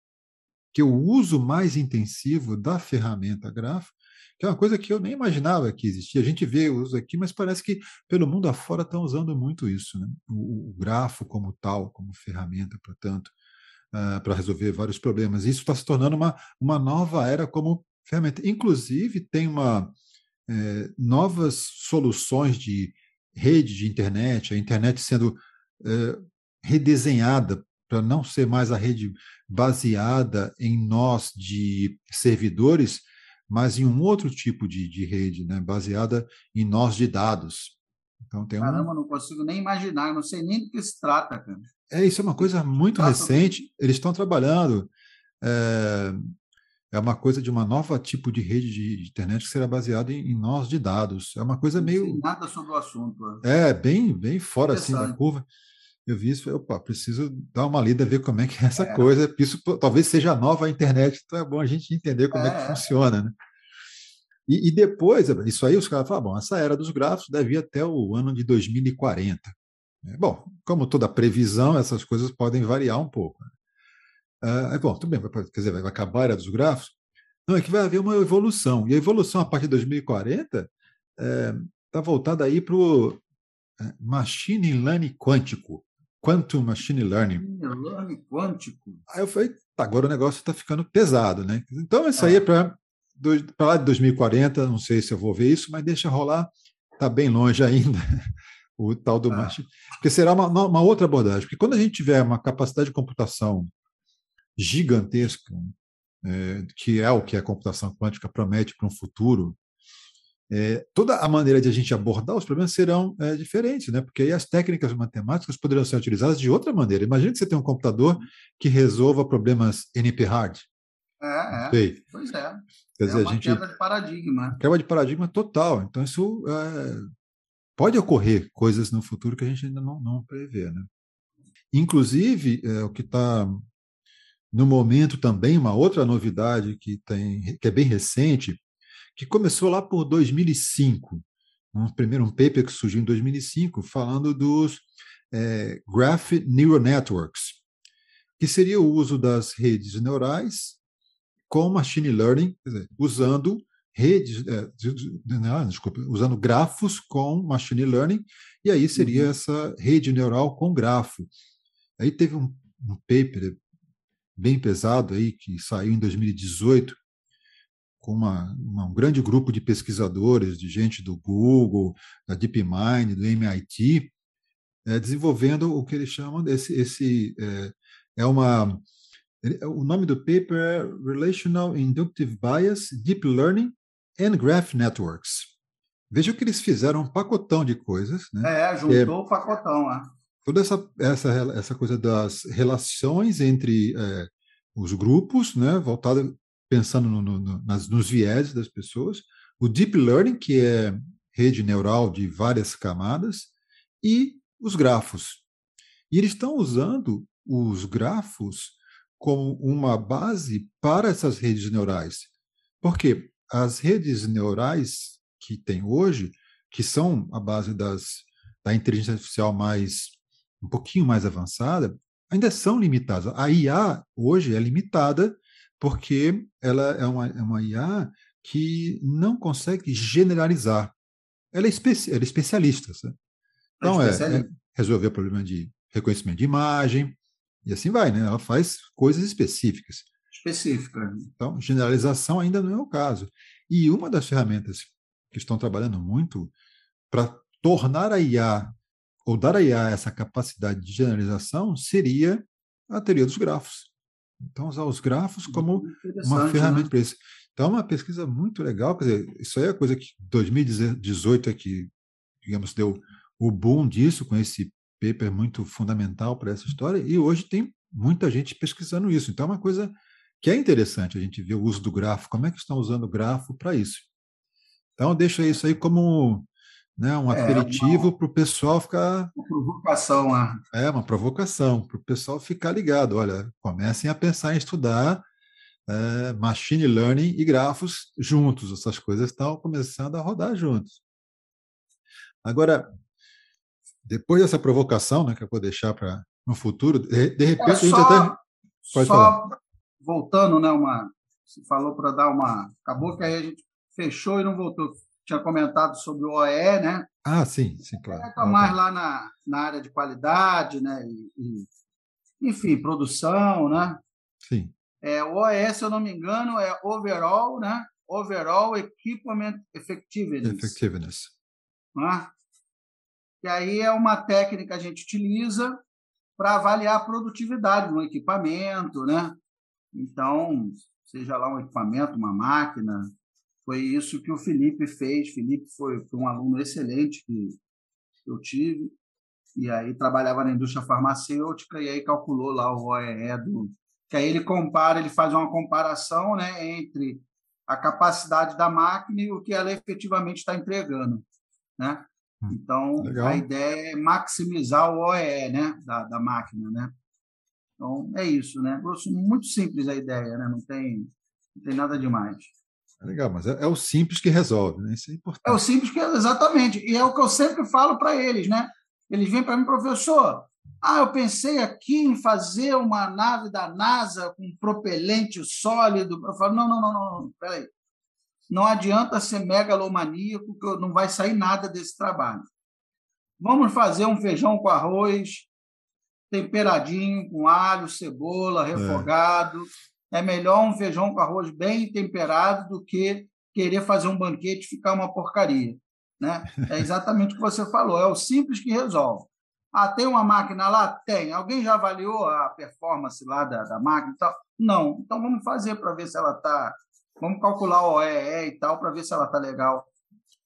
que o uso mais intensivo da ferramenta grafo, que é uma coisa que eu nem imaginava que existia. A gente vê o uso aqui, mas parece que pelo mundo afora estão usando muito isso, né? o, o grafo como tal, como ferramenta, portanto, uh, para resolver vários problemas. Isso está se tornando uma, uma nova era como ferramenta. Inclusive, tem uma, é, novas soluções de rede de internet, a internet sendo é, redesenhada para não ser mais a rede baseada em nós de servidores, mas em um outro tipo de, de rede, né, baseada em nós de dados. Então tem Caramba, um... não consigo nem imaginar, não sei nem do que se trata, cara. É, isso é uma coisa muito recente. Eles estão trabalhando é, é uma coisa de uma nova tipo de rede de internet que será baseada em, em nós de dados. É uma coisa meio. Nada sobre o assunto. É, é bem, bem fora assim da curva. Eu vi isso, falei, opa, preciso dar uma lida, ver como é que é essa é. coisa. Isso talvez seja nova a internet, então é bom a gente entender como é, é que funciona, né? E, e, depois, isso aí os caras falam, bom, essa era dos gráficos deve ir até o ano de 2040. É, bom, como toda previsão, essas coisas podem variar um pouco. Né? Ah, bom, tudo bem, quer dizer, vai acabar a era dos grafos? Não, é que vai haver uma evolução. E a evolução a partir de 2040 está é, voltada aí para o é, machine learning quântico. Quantum Machine Learning. Learning quântico. Aí eu falei, tá, agora o negócio está ficando pesado, né? Então isso aí é para lá de 2040, não sei se eu vou ver isso, mas deixa rolar. está bem longe ainda, o tal do ah. machine. Porque será uma, uma outra abordagem. Porque quando a gente tiver uma capacidade de computação gigantesca, é, que é o que a computação quântica promete para um futuro, é, toda a maneira de a gente abordar os problemas serão é, diferentes, né? porque aí as técnicas matemáticas poderão ser utilizadas de outra maneira. Imagina que você tem um computador que resolva problemas NP-hard. É, é. Pois é. Quer dizer, é uma a gente, quebra de paradigma. Quebra de paradigma total. Então, isso é, pode ocorrer coisas no futuro que a gente ainda não, não prevê. Né? Inclusive, é, o que está no momento também, uma outra novidade que, tem, que é bem recente, que começou lá por 2005. Um primeiro um paper que surgiu em 2005 falando dos é, Graph Neural Networks, que seria o uso das redes neurais com machine learning, dizer, usando redes, é, desculpa, usando grafos com machine learning, e aí seria uhum. essa rede neural com grafo. Aí teve um, um paper bem pesado aí que saiu em 2018 com uma, uma, um grande grupo de pesquisadores, de gente do Google, da DeepMind, do MIT, é, desenvolvendo o que eles chamam desse esse é, é uma o nome do paper é Relational Inductive Bias, Deep Learning and Graph Networks. Veja que eles fizeram um pacotão de coisas. Né? É, juntou é, o pacotão lá. Toda essa, essa, essa coisa das relações entre é, os grupos, né, voltada pensando no, no, nas, nos viés das pessoas, o Deep Learning, que é rede neural de várias camadas, e os grafos. E eles estão usando os grafos como uma base para essas redes neurais. Porque as redes neurais que tem hoje, que são a base das, da inteligência artificial mais um pouquinho mais avançada, ainda são limitadas. A IA hoje é limitada porque ela é uma, é uma IA que não consegue generalizar. Ela é, especi ela é especialista. Sabe? Então, é, é, é resolver o problema de reconhecimento de imagem, e assim vai, né? Ela faz coisas específicas. Específica. Então, generalização ainda não é o caso. E uma das ferramentas que estão trabalhando muito para tornar a IA, ou dar a IA essa capacidade de generalização, seria a teoria dos grafos. Então, usar os grafos como uma ferramenta né? para isso. Então, é uma pesquisa muito legal. Quer dizer, isso aí é coisa que 2018 é que, digamos, deu o boom disso, com esse paper muito fundamental para essa história, e hoje tem muita gente pesquisando isso. Então, é uma coisa que é interessante a gente ver o uso do grafo, como é que estão usando o grafo para isso. Então, deixa isso aí como né, um é, aperitivo para o pessoal ficar. Uma provocação lá. É, uma provocação, para o pessoal ficar ligado. Olha, comecem a pensar em estudar é, machine learning e grafos juntos. Essas coisas estão começando a rodar juntos. Agora, depois dessa provocação, né, que eu vou deixar para no futuro, de, de repente é, só, a gente até. Pode só falar. voltando, né, uma. Você falou para dar uma. Acabou que aí a gente fechou e não voltou tinha comentado sobre o OE, né? Ah, sim, sim, claro. Está mais lá na, na área de qualidade, né? E, e, enfim, produção, né? Sim. É, o OE, se eu não me engano, é overall, né? Overall Equipment Effectiveness. Effectiveness. Né? E aí é uma técnica que a gente utiliza para avaliar a produtividade do equipamento, né? Então, seja lá um equipamento, uma máquina, foi isso que o Felipe fez. Felipe foi, foi um aluno excelente que eu tive, e aí trabalhava na indústria farmacêutica, e aí calculou lá o OEE do. Que aí ele compara, ele faz uma comparação né, entre a capacidade da máquina e o que ela efetivamente está entregando. Né? Hum, então, Legal. a ideia é maximizar o OEE né, da, da máquina. Né? Então, é isso. Né? Muito simples a ideia, né? não, tem, não tem nada demais. É legal, mas é, é, o simples que resolve, né? Isso é importante. É o simples que exatamente. E é o que eu sempre falo para eles, né? Eles vêm para mim, professor. Ah, eu pensei aqui em fazer uma nave da NASA com propelente sólido. Eu falo, não, não, não, não, não. peraí. Não adianta ser megalomaníaco, que não vai sair nada desse trabalho. Vamos fazer um feijão com arroz, temperadinho, com alho, cebola, é. refogado. É é melhor um feijão com arroz bem temperado do que querer fazer um banquete e ficar uma porcaria. Né? É exatamente o que você falou, é o simples que resolve. Ah, tem uma máquina lá? Tem. Alguém já avaliou a performance lá da, da máquina e tal? Não. Então vamos fazer para ver se ela está. Vamos calcular o OEE e tal para ver se ela está legal.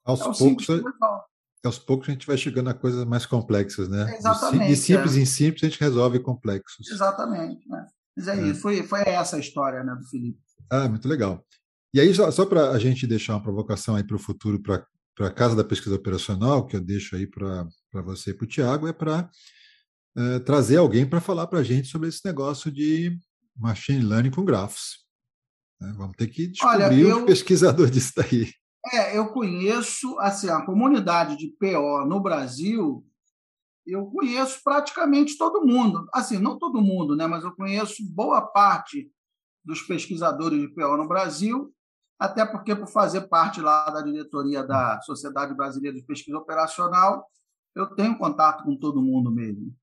Aos é poucos, aos poucos a gente vai chegando a coisas mais complexas, né? Exatamente. De simples é. em simples a gente resolve complexos. Exatamente. Né? Mas é, é, isso, foi, foi essa a história né, do Felipe. Ah, muito legal. E aí, só, só para a gente deixar uma provocação aí para o futuro, para a Casa da Pesquisa Operacional, que eu deixo aí para você e para o Tiago, é para é, trazer alguém para falar para a gente sobre esse negócio de machine learning com grafos. Né? Vamos ter que descobrir Olha, eu, o pesquisador disso daí. É, eu conheço, assim, a comunidade de PO no Brasil, eu conheço praticamente todo mundo. Assim, não todo mundo, né, mas eu conheço boa parte dos pesquisadores de PO no Brasil, até porque, por fazer parte lá da diretoria da Sociedade Brasileira de Pesquisa Operacional, eu tenho contato com todo mundo mesmo.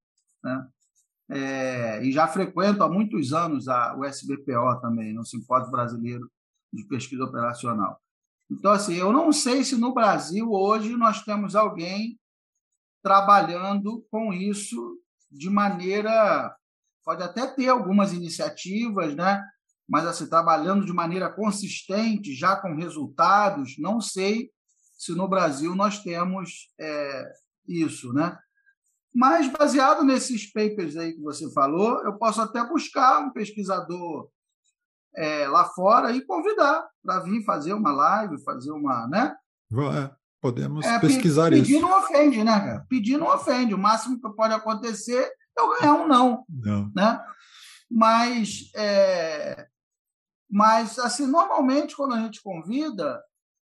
Né? É, e já frequento há muitos anos a, o SBPO também, o Simpósio Brasileiro de Pesquisa Operacional. Então, assim, eu não sei se no Brasil hoje nós temos alguém trabalhando com isso de maneira. Pode até ter algumas iniciativas, né? mas assim, trabalhando de maneira consistente, já com resultados, não sei se no Brasil nós temos é, isso. Né? Mas, baseado nesses papers aí que você falou, eu posso até buscar um pesquisador é, lá fora e convidar para vir fazer uma live, fazer uma. Né? É, podemos é, pesquisar pedir isso. Pedir não ofende, né, cara? Pedir não ofende. O máximo que pode acontecer é eu ganhar um não. Não. Né? Mas, é, mas, assim, normalmente, quando a gente convida,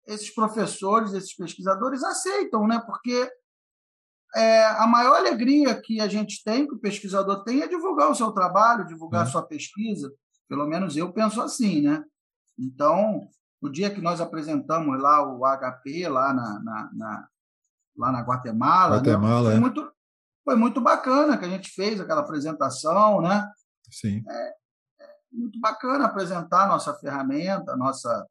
esses professores, esses pesquisadores aceitam, né? Porque é, a maior alegria que a gente tem, que o pesquisador tem, é divulgar o seu trabalho, divulgar a é. sua pesquisa. Pelo menos eu penso assim, né? Então, no dia que nós apresentamos lá o HP lá na, na, na lá na Guatemala, né? Guatemala né? foi, é. muito, foi muito bacana que a gente fez aquela apresentação, né? Sim. É, é muito bacana apresentar a nossa ferramenta, a nossa.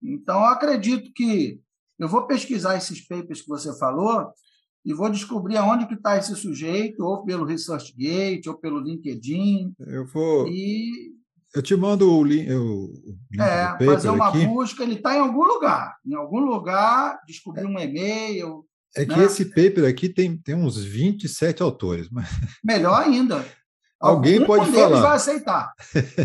Então, eu acredito que eu vou pesquisar esses papers que você falou e vou descobrir aonde que está esse sujeito, ou pelo ResearchGate, ou pelo LinkedIn. Eu vou. E eu te mando o link. O link é, fazer uma aqui. busca, ele está em algum lugar. Em algum lugar, descobrir um e-mail. É né? que esse paper aqui tem, tem uns 27 autores. Mas... Melhor ainda. Alguém pode falar. Um deles vai aceitar.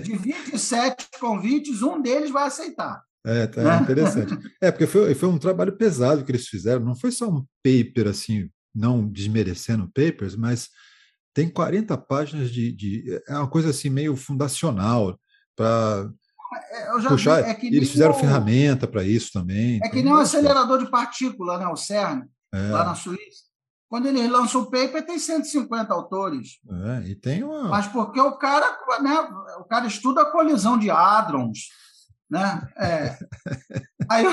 De 27 convites, um deles vai aceitar. É, tá né? interessante. É, porque foi, foi um trabalho pesado que eles fizeram. Não foi só um paper, assim, não desmerecendo papers, mas tem 40 páginas de, de é uma coisa assim meio fundacional para é, puxar. Vi, é eles fizeram o, ferramenta para isso também. É que nem um acelerador de partícula, né, o CERN, é. lá na Suíça. Quando ele lança o paper, tem 150 autores. É, e tem uma... Mas porque o cara, né, o cara estuda a colisão de hadrons. Né? É. Aí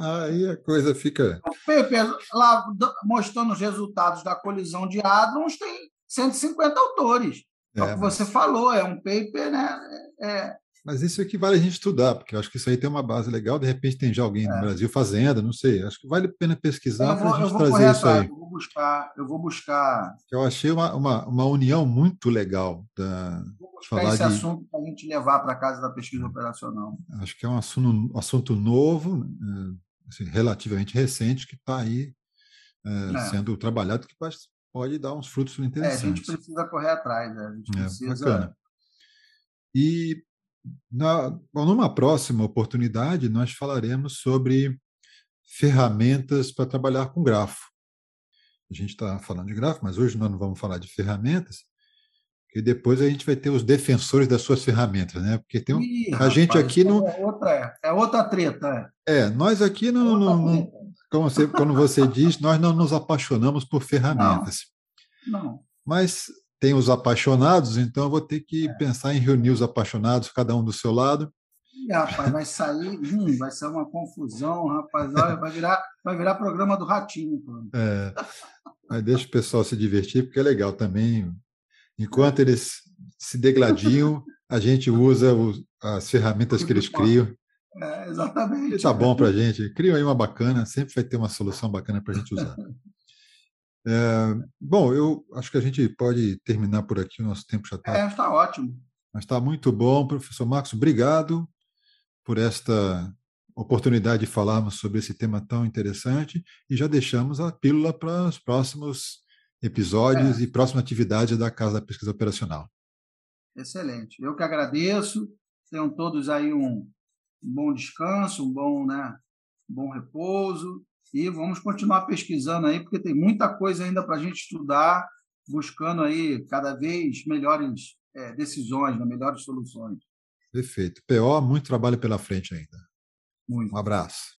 Aí a coisa fica. O paper lá mostrando os resultados da colisão de hadrons tem 150 autores. É, o que você falou, é um paper, né? É... Mas isso equivale a gente estudar, porque eu acho que isso aí tem uma base legal, de repente tem já alguém é. no Brasil fazendo, não sei. Acho que vale a pena pesquisar para a gente trazer isso aí. Eu vou buscar, eu vou buscar. Eu achei uma, uma, uma união muito legal da, falar esse de... assunto para a gente levar para a casa da pesquisa operacional. Acho que é um assunto, um assunto novo, né, assim, relativamente recente, que está aí é, é. sendo trabalhado, que pode dar uns frutos interessantes. É, a gente precisa correr atrás, né? a gente é, precisa... Bacana. E na, numa próxima oportunidade, nós falaremos sobre ferramentas para trabalhar com grafo. A gente está falando de grafo, mas hoje nós não vamos falar de ferramentas, e depois a gente vai ter os defensores das suas ferramentas, né? Porque tem um, Ih, a rapaz, gente aqui não. É outra, é outra treta. É, é nós aqui não. É não, não como você, quando você diz, nós não nos apaixonamos por ferramentas. Não. não. Mas tem os apaixonados, então eu vou ter que é. pensar em reunir os apaixonados, cada um do seu lado. Ih, rapaz, vai sair, hum, vai ser uma confusão, rapaz. Olha, vai virar, vai virar programa do Ratinho. É, mas deixa o pessoal se divertir, porque é legal também Enquanto eles se degladiam, a gente usa os, as ferramentas que eles criam. É, exatamente. Está bom para a gente. Cria aí uma bacana, sempre vai ter uma solução bacana para a gente usar. É, bom, eu acho que a gente pode terminar por aqui, o nosso tempo já está. É, está ótimo. Mas está muito bom, professor Marcos. Obrigado por esta oportunidade de falarmos sobre esse tema tão interessante e já deixamos a pílula para os próximos episódios é. e próxima atividade da Casa da Pesquisa Operacional. Excelente. Eu que agradeço. Tenham todos aí um, um bom descanso, um bom, né, um bom repouso e vamos continuar pesquisando aí, porque tem muita coisa ainda para a gente estudar, buscando aí cada vez melhores é, decisões, né, melhores soluções. Perfeito. PO, muito trabalho pela frente ainda. Muito. Um abraço.